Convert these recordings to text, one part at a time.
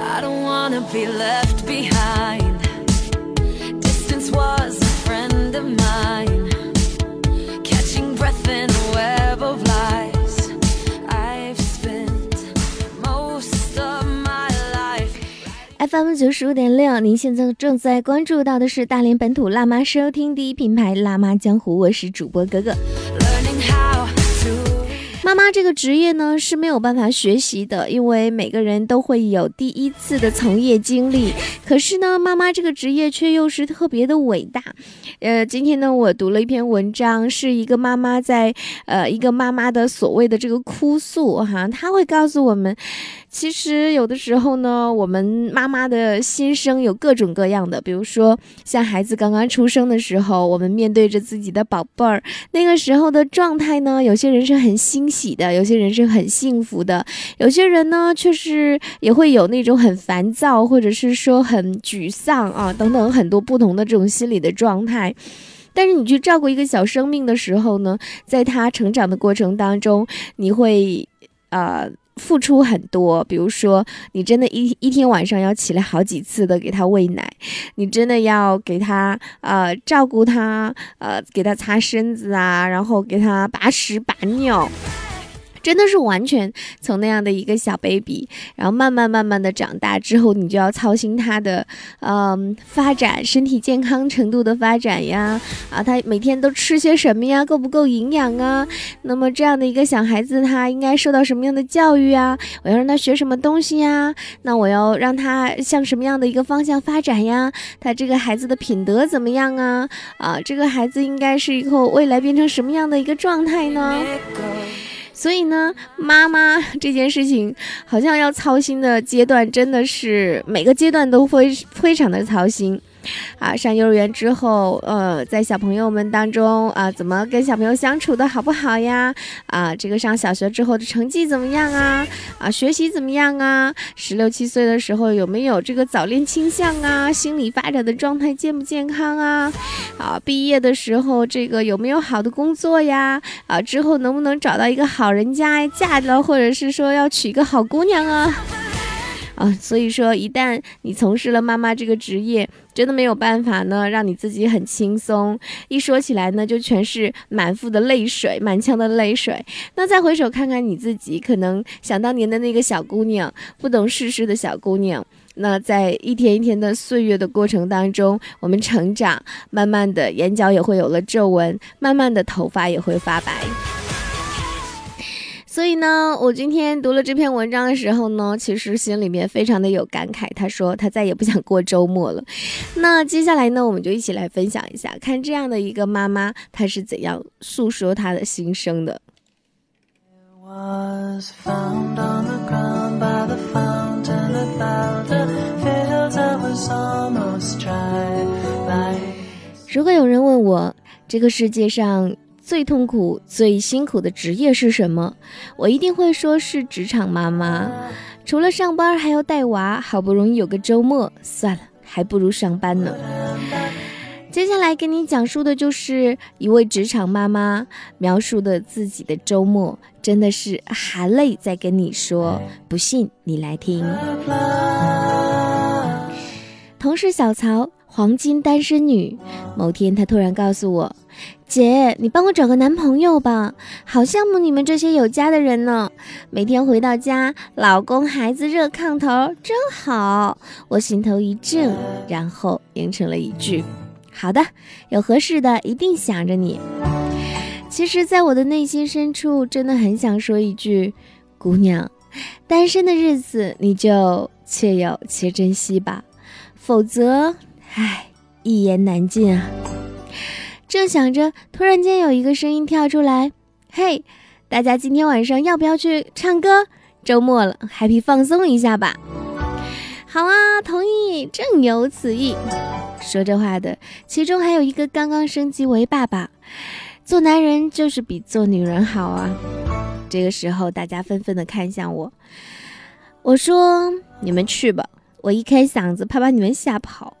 I don't wanna be left behind. Distance was a friend of mine. Catching breath in a web of lies. I've spent most of my life. FM 九十五点六，您现在正在关注到的是大连本土辣妈收听第一品牌辣妈江湖，我是主播格格。妈妈这个职业呢是没有办法学习的，因为每个人都会有第一次的从业经历。可是呢，妈妈这个职业却又是特别的伟大。呃，今天呢，我读了一篇文章，是一个妈妈在呃一个妈妈的所谓的这个哭诉哈，她会告诉我们，其实有的时候呢，我们妈妈的心声有各种各样的，比如说像孩子刚刚出生的时候，我们面对着自己的宝贝儿，那个时候的状态呢，有些人是很欣喜的，有些人是很幸福的，有些人呢却是也会有那种很烦躁，或者是说很沮丧啊等等很多不同的这种心理的状态。但是你去照顾一个小生命的时候呢，在他成长的过程当中，你会呃付出很多，比如说你真的一一天晚上要起来好几次的给他喂奶，你真的要给他呃照顾他，呃给他擦身子啊，然后给他把屎把尿。真的是完全从那样的一个小 baby，然后慢慢慢慢的长大之后，你就要操心他的，嗯，发展身体健康程度的发展呀，啊，他每天都吃些什么呀，够不够营养啊？那么这样的一个小孩子，他应该受到什么样的教育啊？我要让他学什么东西呀？那我要让他向什么样的一个方向发展呀？他这个孩子的品德怎么样啊？啊，这个孩子应该是以后未来变成什么样的一个状态呢？所以呢，妈妈 这件事情好像要操心的阶段，真的是每个阶段都会非常的操心。啊，上幼儿园之后，呃，在小朋友们当中啊，怎么跟小朋友相处的好不好呀？啊，这个上小学之后的成绩怎么样啊？啊，学习怎么样啊？十六七岁的时候有没有这个早恋倾向啊？心理发展的状态健不健康啊？啊，毕业的时候这个有没有好的工作呀？啊，之后能不能找到一个好人家嫁了，或者是说要娶一个好姑娘啊？啊，所以说一旦你从事了妈妈这个职业，真的没有办法呢，让你自己很轻松。一说起来呢，就全是满腹的泪水，满腔的泪水。那再回首看看你自己，可能想当年的那个小姑娘，不懂世事的小姑娘。那在一天一天的岁月的过程当中，我们成长，慢慢的眼角也会有了皱纹，慢慢的头发也会发白。所以呢，我今天读了这篇文章的时候呢，其实心里面非常的有感慨。他说他再也不想过周末了。那接下来呢，我们就一起来分享一下，看这样的一个妈妈，她是怎样诉说她的心声的。was found on the ground by the fountain about the fields that was almost dry. 如果有人问我，这个世界上最痛苦、最辛苦的职业是什么，我一定会说是职场妈妈。除了上班，还要带娃，好不容易有个周末，算了，还不如上班呢。接下来跟你讲述的就是一位职场妈妈描述的自己的周末，真的是含泪在跟你说，不信你来听。同事小曹，黄金单身女。某天，她突然告诉我：“姐，你帮我找个男朋友吧，好羡慕你们这些有家的人呢。每天回到家，老公孩子热炕头，真好。”我心头一震，然后应承了一句：“好的，有合适的，一定想着你。”其实，在我的内心深处，真的很想说一句：“姑娘，单身的日子你就且有且珍惜吧。”否则，唉，一言难尽啊。正想着，突然间有一个声音跳出来：“嘿，大家今天晚上要不要去唱歌？周末了，happy 放松一下吧。”好啊，同意，正有此意。说这话的，其中还有一个刚刚升级为爸爸。做男人就是比做女人好啊。这个时候，大家纷纷的看向我。我说：“你们去吧。”我一开嗓子，怕把你们吓跑。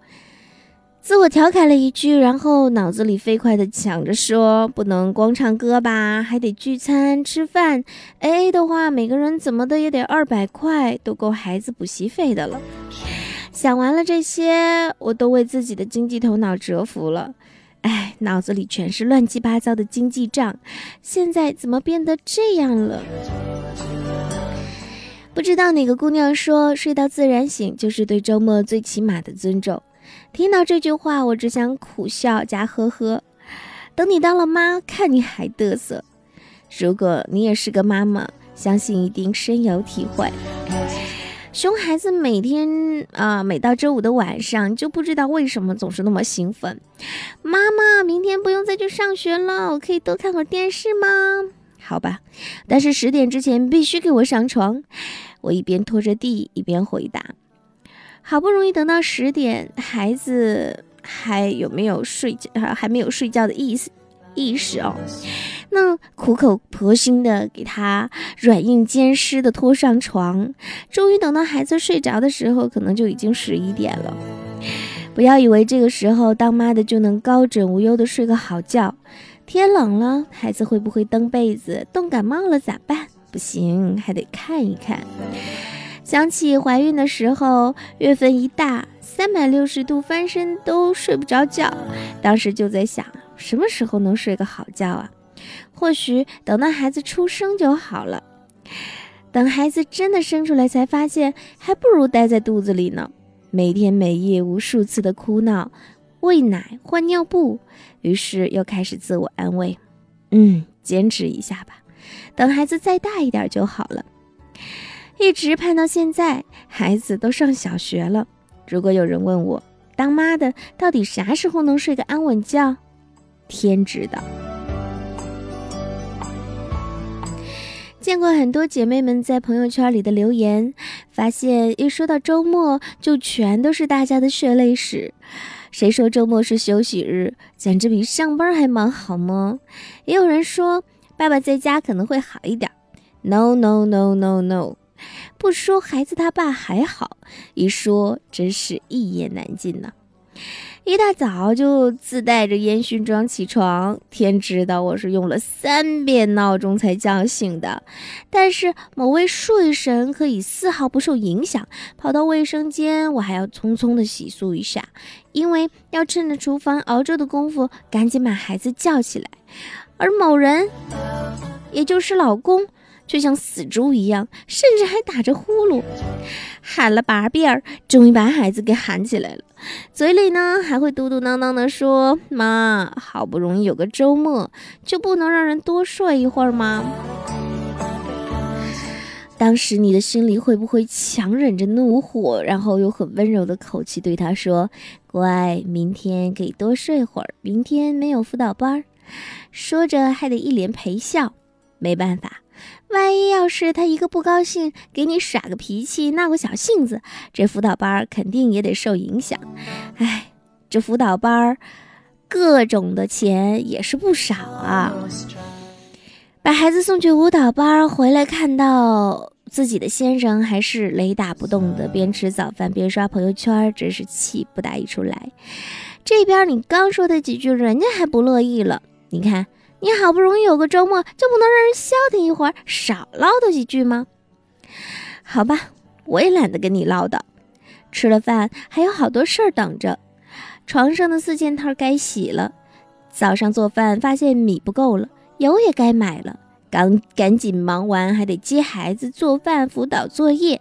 自我调侃了一句，然后脑子里飞快地想着说：“不能光唱歌吧，还得聚餐吃饭。A 的话，每个人怎么的也得二百块，都够孩子补习费的了。”想完了这些，我都为自己的经济头脑折服了。哎，脑子里全是乱七八糟的经济账，现在怎么变得这样了？不知道哪个姑娘说：“睡到自然醒，就是对周末最起码的尊重。”听到这句话，我只想苦笑加呵呵。等你当了妈，看你还嘚瑟。如果你也是个妈妈，相信一定深有体会。熊孩子每天啊，每到周五的晚上，就不知道为什么总是那么兴奋。妈妈，明天不用再去上学了，我可以多看会电视吗？好吧，但是十点之前必须给我上床。我一边拖着地，一边回答。好不容易等到十点，孩子还有没有睡觉？还没有睡觉的意思意识哦。那苦口婆心的给他软硬兼施的拖上床，终于等到孩子睡着的时候，可能就已经十一点了。不要以为这个时候当妈的就能高枕无忧的睡个好觉。天冷了，孩子会不会蹬被子？冻感冒了咋办？不行，还得看一看。想起怀孕的时候，月份一大，三百六十度翻身都睡不着觉。当时就在想，什么时候能睡个好觉啊？或许等到孩子出生就好了。等孩子真的生出来，才发现还不如待在肚子里呢。每天每夜无数次的哭闹、喂奶、换尿布，于是又开始自我安慰：“嗯，坚持一下吧，等孩子再大一点就好了。”一直盼到现在，孩子都上小学了。如果有人问我，当妈的到底啥时候能睡个安稳觉？天知道。见过很多姐妹们在朋友圈里的留言，发现一说到周末，就全都是大家的血泪史。谁说周末是休息日？简直比上班还忙，好吗？也有人说，爸爸在家可能会好一点。No no no no no。不说孩子他爸还好，一说真是一言难尽呢。一大早就自带着烟熏妆起床，天知道我是用了三遍闹钟才叫醒的。但是某位睡神可以丝毫不受影响，跑到卫生间，我还要匆匆的洗漱一下，因为要趁着厨房熬粥的功夫赶紧把孩子叫起来。而某人，也就是老公。就像死猪一样，甚至还打着呼噜，喊了八遍儿，终于把孩子给喊起来了。嘴里呢还会嘟嘟囔囔的说：“妈，好不容易有个周末，就不能让人多睡一会儿吗？”当时你的心里会不会强忍着怒火，然后用很温柔的口气对他说：“乖，明天可以多睡会儿，明天没有辅导班。”说着还得一脸陪笑。没办法。万一要是他一个不高兴，给你耍个脾气，闹个小性子，这辅导班肯定也得受影响。哎，这辅导班各种的钱也是不少啊。把孩子送去舞蹈班回来，看到自己的先生还是雷打不动的，边吃早饭边刷朋友圈，真是气不打一处来。这边你刚说的几句，人家还不乐意了。你看。你好不容易有个周末，就不能让人消停一会儿，少唠叨几句吗？好吧，我也懒得跟你唠叨。吃了饭还有好多事儿等着，床上的四件套该洗了。早上做饭发现米不够了，油也该买了。赶赶紧忙完，还得接孩子、做饭、辅导作业。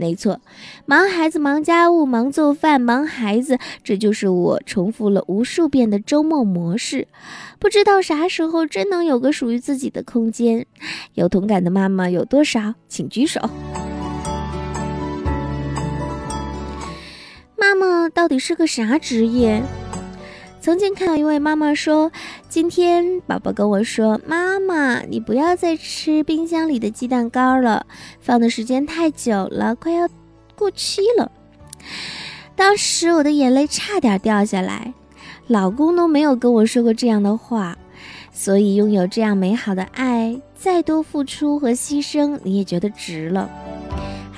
没错，忙孩子、忙家务、忙做饭、忙孩子，这就是我重复了无数遍的周末模式。不知道啥时候真能有个属于自己的空间，有同感的妈妈有多少？请举手。妈妈到底是个啥职业？曾经看到一位妈妈说：“今天宝宝跟我说，妈妈，你不要再吃冰箱里的鸡蛋糕了，放的时间太久了，快要过期了。”当时我的眼泪差点掉下来。老公都没有跟我说过这样的话，所以拥有这样美好的爱，再多付出和牺牲你也觉得值了。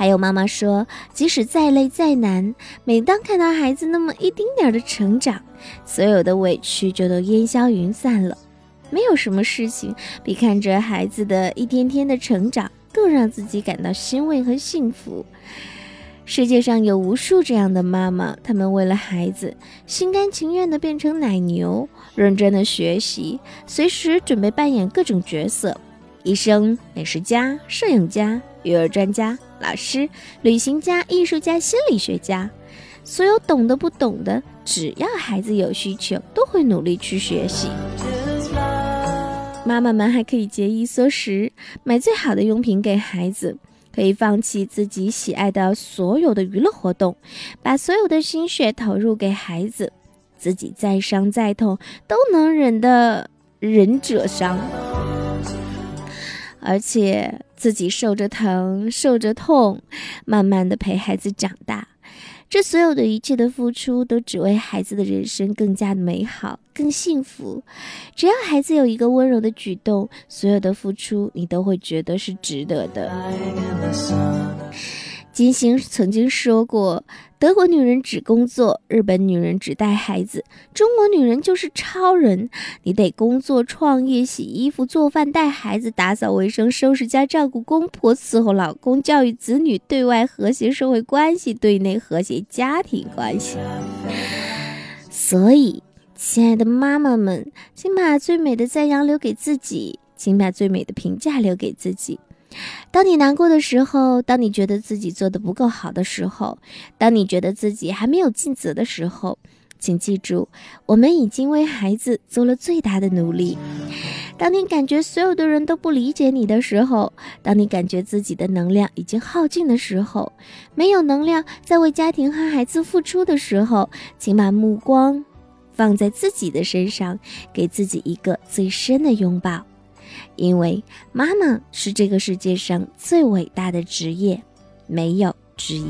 还有妈妈说，即使再累再难，每当看到孩子那么一丁点儿的成长，所有的委屈就都烟消云散了。没有什么事情比看着孩子的一天天的成长更让自己感到欣慰和幸福。世界上有无数这样的妈妈，她们为了孩子，心甘情愿地变成奶牛，认真地学习，随时准备扮演各种角色：医生、美食家、摄影家、育儿专家、老师、旅行家、艺术家、心理学家。所有懂得不懂的，只要孩子有需求，都会努力去学习。妈妈们还可以节衣缩食，买最好的用品给孩子。可以放弃自己喜爱的所有的娱乐活动，把所有的心血投入给孩子，自己再伤再痛都能忍的忍者伤，而且自己受着疼受着痛，慢慢的陪孩子长大。这所有的一切的付出，都只为孩子的人生更加的美好、更幸福。只要孩子有一个温柔的举动，所有的付出你都会觉得是值得的。金星曾经说过：“德国女人只工作，日本女人只带孩子，中国女人就是超人。你得工作、创业、洗衣服、做饭、带孩子、打扫卫生、收拾家、照顾公婆、伺候老公、教育子女，对外和谐社会关系，对内和谐家庭关系。”所以，亲爱的妈妈们，请把最美的赞扬留给自己，请把最美的评价留给自己。当你难过的时候，当你觉得自己做的不够好的时候，当你觉得自己还没有尽责的时候，请记住，我们已经为孩子做了最大的努力。当你感觉所有的人都不理解你的时候，当你感觉自己的能量已经耗尽的时候，没有能量在为家庭和孩子付出的时候，请把目光放在自己的身上，给自己一个最深的拥抱。因为妈妈是这个世界上最伟大的职业，没有之一。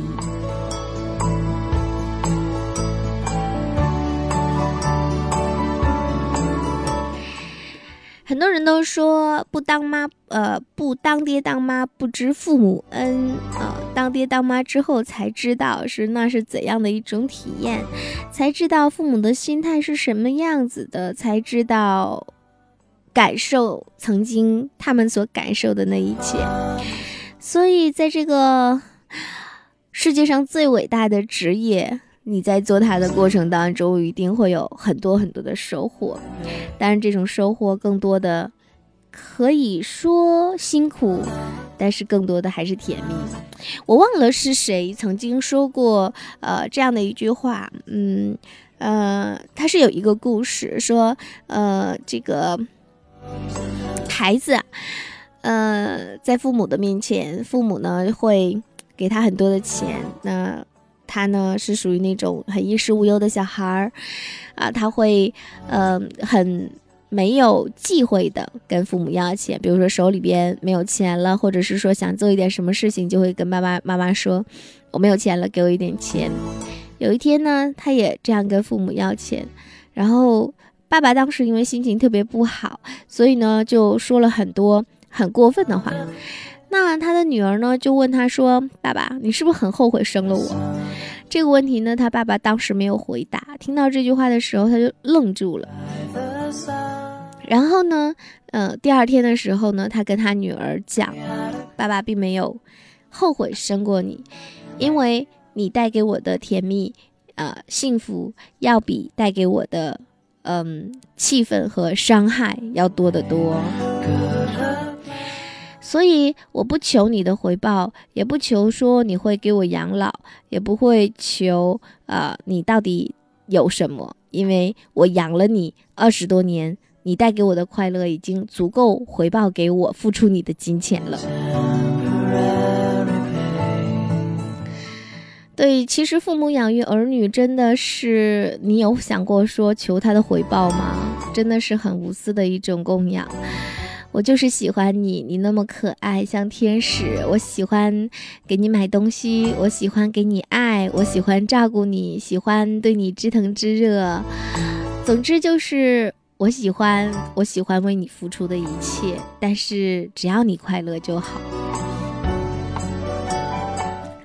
很多人都说不当妈，呃，不当爹当妈不知父母恩，呃，当爹当妈之后才知道是那是怎样的一种体验，才知道父母的心态是什么样子的，才知道。感受曾经他们所感受的那一切，所以在这个世界上最伟大的职业，你在做它的过程当中，一定会有很多很多的收获。当然，这种收获更多的可以说辛苦，但是更多的还是甜蜜。我忘了是谁曾经说过，呃，这样的一句话，嗯，呃，他是有一个故事说，呃，这个。孩子，呃，在父母的面前，父母呢会给他很多的钱。那他呢是属于那种很衣食无忧的小孩儿，啊，他会，呃，很没有忌讳的跟父母要钱。比如说手里边没有钱了，或者是说想做一点什么事情，就会跟爸爸妈妈说：“我没有钱了，给我一点钱。”有一天呢，他也这样跟父母要钱，然后。爸爸当时因为心情特别不好，所以呢就说了很多很过分的话。那他的女儿呢就问他说：“爸爸，你是不是很后悔生了我？”这个问题呢，他爸爸当时没有回答。听到这句话的时候，他就愣住了。然后呢，呃，第二天的时候呢，他跟他女儿讲：“爸爸并没有后悔生过你，因为你带给我的甜蜜，呃，幸福要比带给我的。”嗯，气氛和伤害要多得多，所以我不求你的回报，也不求说你会给我养老，也不会求啊你到底有什么，因为我养了你二十多年，你带给我的快乐已经足够回报给我付出你的金钱了。对，其实父母养育儿女真的是，你有想过说求他的回报吗？真的是很无私的一种供养。我就是喜欢你，你那么可爱，像天使。我喜欢给你买东西，我喜欢给你爱，我喜欢照顾你，喜欢对你知疼知热。总之就是我喜欢，我喜欢为你付出的一切。但是只要你快乐就好。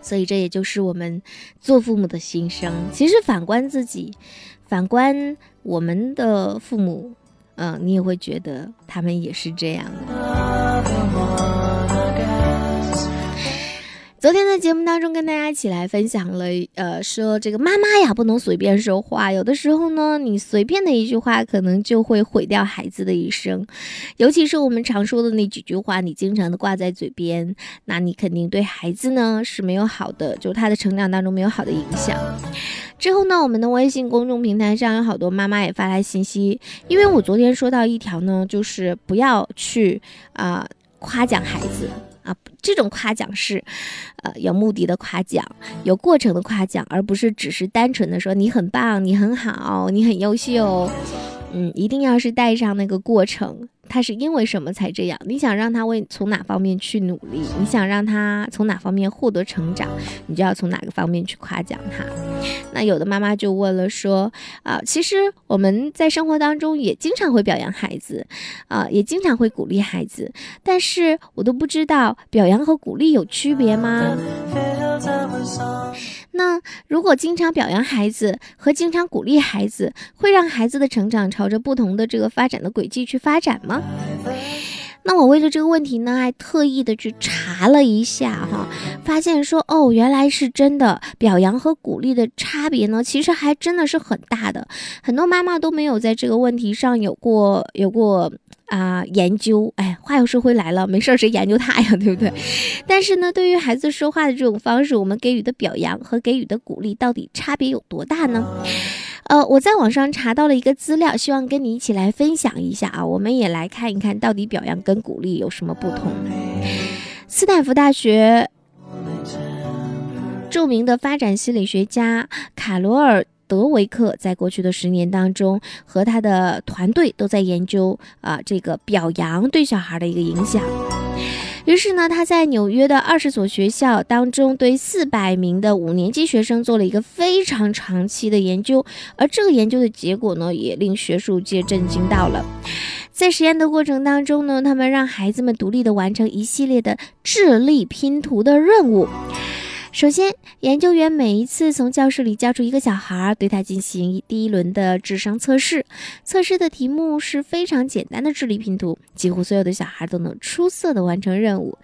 所以这也就是我们做父母的心声。其实反观自己，反观我们的父母，嗯、你也会觉得他们也是这样的。昨天的节目当中，跟大家一起来分享了，呃，说这个妈妈呀不能随便说话，有的时候呢，你随便的一句话，可能就会毁掉孩子的一生。尤其是我们常说的那几句话，你经常的挂在嘴边，那你肯定对孩子呢是没有好的，就他的成长当中没有好的影响。之后呢，我们的微信公众平台上有好多妈妈也发来信息，因为我昨天说到一条呢，就是不要去啊、夸奖孩子。啊，这种夸奖是，呃，有目的的夸奖，有过程的夸奖，而不是只是单纯的说你很棒、你很好、你很优秀。嗯，一定要是带上那个过程，他是因为什么才这样？你想让他为从哪方面去努力？你想让他从哪方面获得成长？你就要从哪个方面去夸奖他。那有的妈妈就问了说，啊，其实我们在生活当中也经常会表扬孩子，啊，也经常会鼓励孩子，但是我都不知道表扬和鼓励有区别吗？那如果经常表扬孩子和经常鼓励孩子，会让孩子的成长朝着不同的这个发展的轨迹去发展吗？那我为了这个问题呢，还特意的去查了一下哈，发现说哦，原来是真的，表扬和鼓励的差别呢，其实还真的是很大的。很多妈妈都没有在这个问题上有过有过啊、研究。哎，话又说回来了，没事儿谁研究他呀，对不对？但是呢，对于孩子说话的这种方式，我们给予的表扬和给予的鼓励到底差别有多大呢？呃，我在网上查到了一个资料，希望跟你一起来分享一下啊。我们也来看一看到底表扬跟鼓励有什么不同。斯坦福大学著名的发展心理学家卡罗尔。德维克在过去的十年当中，和他的团队都在研究啊、这个表扬对小孩的一个影响。于是呢，他在纽约的二十所学校当中，对四百名的五年级学生做了一个非常长期的研究，而这个研究的结果呢，也令学术界震惊到了。在实验的过程当中呢，他们让孩子们独立的完成一系列的智力拼图的任务。首先，研究员每一次从教室里叫出一个小孩，对他进行第一轮的智商测试。测试的题目是非常简单的智力拼图，几乎所有的小孩都能出色的完成任务。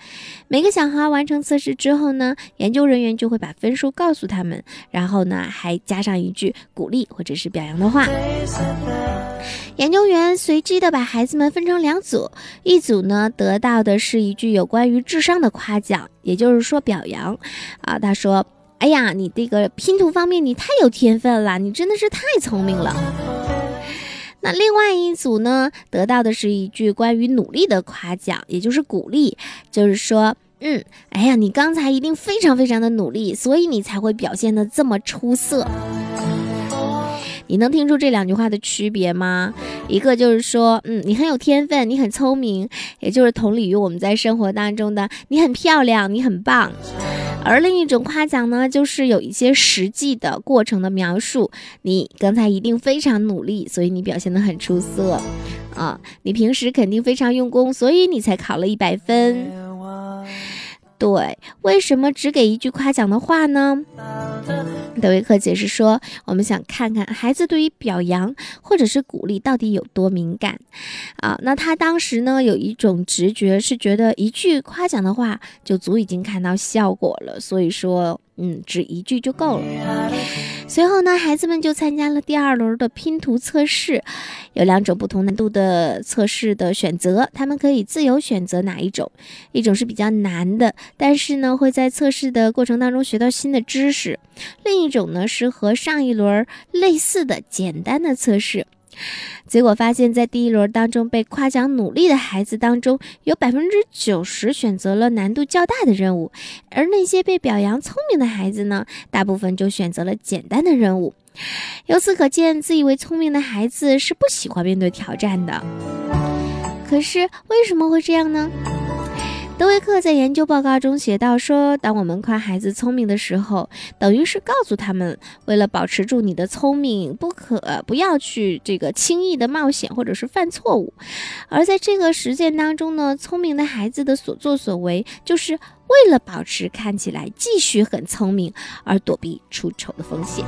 每个小孩完成测试之后呢，研究人员就会把分数告诉他们，然后呢还加上一句鼓励或者是表扬的话。研究员随机的把孩子们分成两组，一组呢得到的是一句有关于智商的夸奖，也就是说表扬。啊，他说：“哎呀，你这个拼图方面你太有天分了，你真的是太聪明了。”那另外一组呢，得到的是一句关于努力的夸奖，也就是鼓励，就是说，嗯，哎呀，你刚才一定非常非常的努力，所以你才会表现的这么出色。你能听出这两句话的区别吗？一个就是说，嗯，你很有天分，你很聪明，也就是同理于我们在生活当中的你很漂亮，你很棒。而另一种夸奖呢，就是有一些实际的过程的描述。你刚才一定非常努力，所以你表现得很出色，啊，你平时肯定非常用功，所以你才考了一百分。对，为什么只给一句夸奖的话呢？德维克解释说，我们想看看孩子对于表扬或者是鼓励到底有多敏感啊。那他当时呢有一种直觉是觉得一句夸奖的话就足已经看到效果了，所以说，嗯，只一句就够了。随后呢，孩子们就参加了第二轮的拼图测试，有两种不同难度的测试的选择，他们可以自由选择哪一种。一种是比较难的，但是呢会在测试的过程当中学到新的知识；另一种呢是和上一轮类似的简单的测试。结果发现，在第一轮当中被夸奖努力的孩子当中，有百分之九十选择了难度较大的任务，而那些被表扬聪明的孩子呢，大部分就选择了简单的任务。由此可见，自以为聪明的孩子是不喜欢面对挑战的。可是为什么会这样呢？德维克在研究报告中写到说，当我们夸孩子聪明的时候，等于是告诉他们，为了保持住你的聪明，不可不要去这个轻易的冒险或者是犯错误。而在这个实践当中呢，聪明的孩子的所作所为就是为了保持看起来继续很聪明而躲避出丑的风险。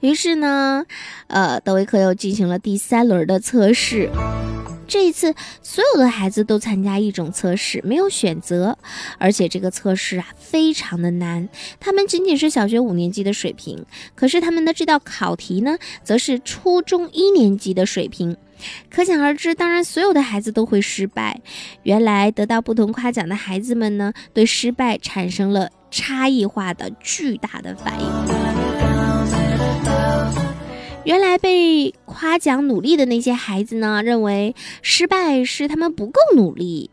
于是呢，呃，德维克又进行了第三轮的测试。这一次，所有的孩子都参加一种测试，没有选择，而且这个测试啊非常的难。他们仅仅是小学五年级的水平，可是他们的这道考题呢，则是初中一年级的水平。可想而知，当然所有的孩子都会失败。原来得到不同夸奖的孩子们呢，对失败产生了差异化的巨大的反应。原来被夸奖努力的那些孩子呢，认为失败是他们不够努力。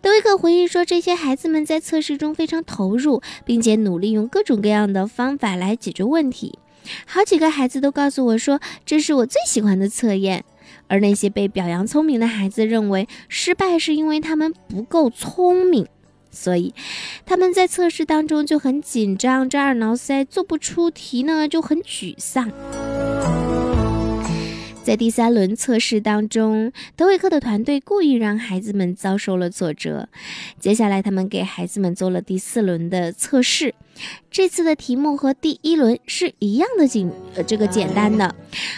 德维克回忆说，这些孩子们在测试中非常投入，并且努力用各种各样的方法来解决问题。好几个孩子都告诉我说，这是我最喜欢的测验。而那些被表扬聪明的孩子认为，失败是因为他们不够聪明。所以，他们在测试当中就很紧张，抓耳挠腮，做不出题呢，就很沮丧。在第三轮测试当中，德维克的团队故意让孩子们遭受了挫折。接下来，他们给孩子们做了第四轮的测试。这次的题目和第一轮是一样的简呃这个简单的，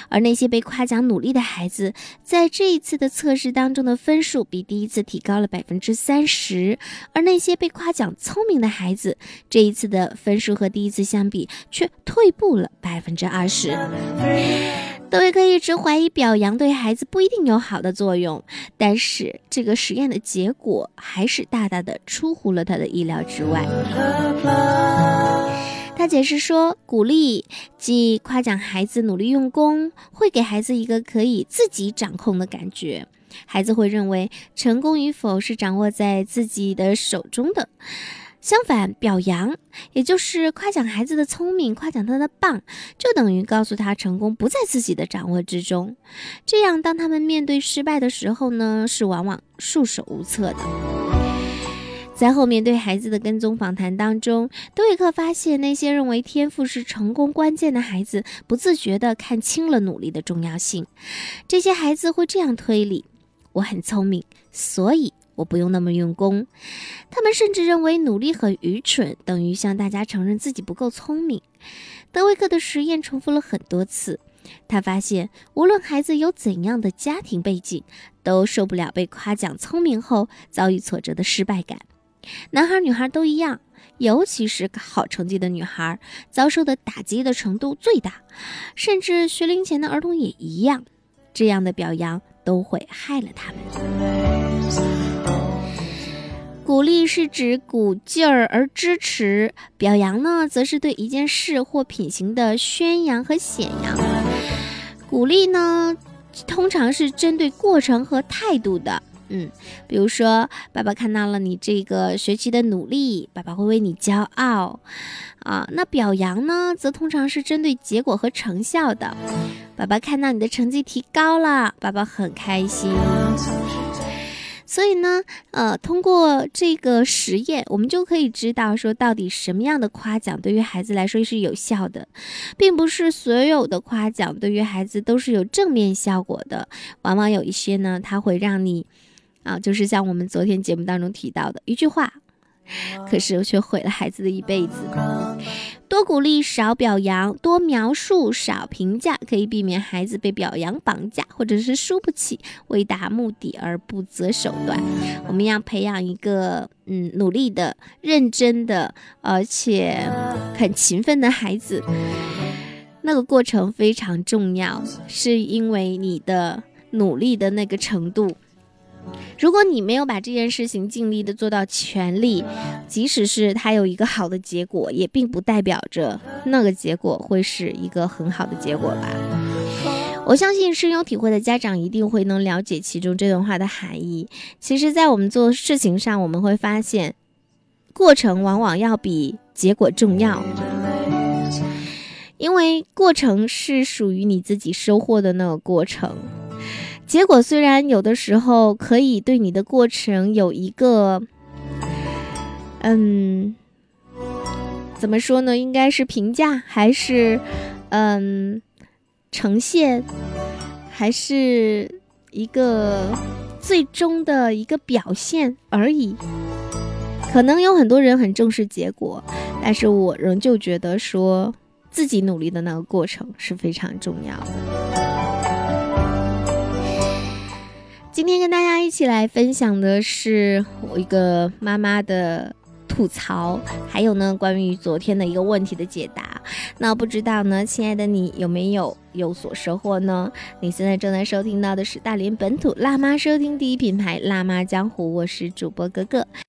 而那些被夸奖努力的孩子，在这一次的测试当中的分数比第一次提高了百分之三十，而那些被夸奖聪明的孩子，这一次的分数和第一次相比却退步了百分之二十。德维克一直怀疑表扬对孩子不一定有好的作用，但是这个实验的结果还是大大的出乎了他的意料之外。他解释说，鼓励即夸奖孩子努力用功，会给孩子一个可以自己掌控的感觉。孩子会认为成功与否是掌握在自己的手中的。相反，表扬也就是夸奖孩子的聪明，夸奖他的棒，就等于告诉他成功不在自己的掌握之中。这样，当他们面对失败的时候呢，是往往束手无策的。在后面对孩子的跟踪访谈当中，多维克发现那些认为天赋是成功关键的孩子，不自觉地看清了努力的重要性。这些孩子会这样推理：我很聪明，所以我不用那么用功。他们甚至认为努力很愚蠢，等于向大家承认自己不够聪明。德维克的实验重复了很多次，他发现无论孩子有怎样的家庭背景，都受不了被夸奖聪明后遭遇挫折的失败感。男孩女孩都一样，尤其是好成绩的女孩，遭受的打击的程度最大。甚至学龄前的儿童也一样，这样的表扬都会害了他们。鼓励是指鼓劲儿而支持，表扬呢，则是对一件事或品行的宣扬和显扬。鼓励呢，通常是针对过程和态度的。嗯，比如说，爸爸看到了你这个学期的努力，爸爸会为你骄傲，啊，那表扬呢，则通常是针对结果和成效的。爸爸看到你的成绩提高了，爸爸很开心。所以呢，呃，通过这个实验，我们就可以知道说，到底什么样的夸奖对于孩子来说是有效的，并不是所有的夸奖对于孩子都是有正面效果的，往往有一些呢，它会让你。啊，就是像我们昨天节目当中提到的一句话，可是却毁了孩子的一辈子。多鼓励，少表扬；多描述，少评价，可以避免孩子被表扬绑架，或者是输不起，为达目的而不择手段。我们要培养一个嗯努力的、认真的，而且很勤奋的孩子。那个过程非常重要，是因为你的努力的那个程度。如果你没有把这件事情尽力的做到全力，即使是他有一个好的结果，也并不代表着那个结果会是一个很好的结果吧。我相信深有体会的家长一定会能了解其中这段话的含义。其实，在我们做事情上，我们会发现，过程往往要比结果重要，因为过程是属于你自己收获的那个过程。结果虽然有的时候可以对你的过程有一个，嗯，怎么说呢？应该是评价，还是嗯呈现，还是一个最终的一个表现而已。可能有很多人很重视结果，但是我仍旧觉得说自己努力的那个过程是非常重要的。今天跟大家一起来分享的是我一个妈妈的吐槽，还有呢关于昨天的一个问题的解答。那不知道呢，亲爱的你有没有有所收获呢？你现在正在收听到的是大连本土辣妈收听第一品牌辣妈江湖，我是主播哥哥。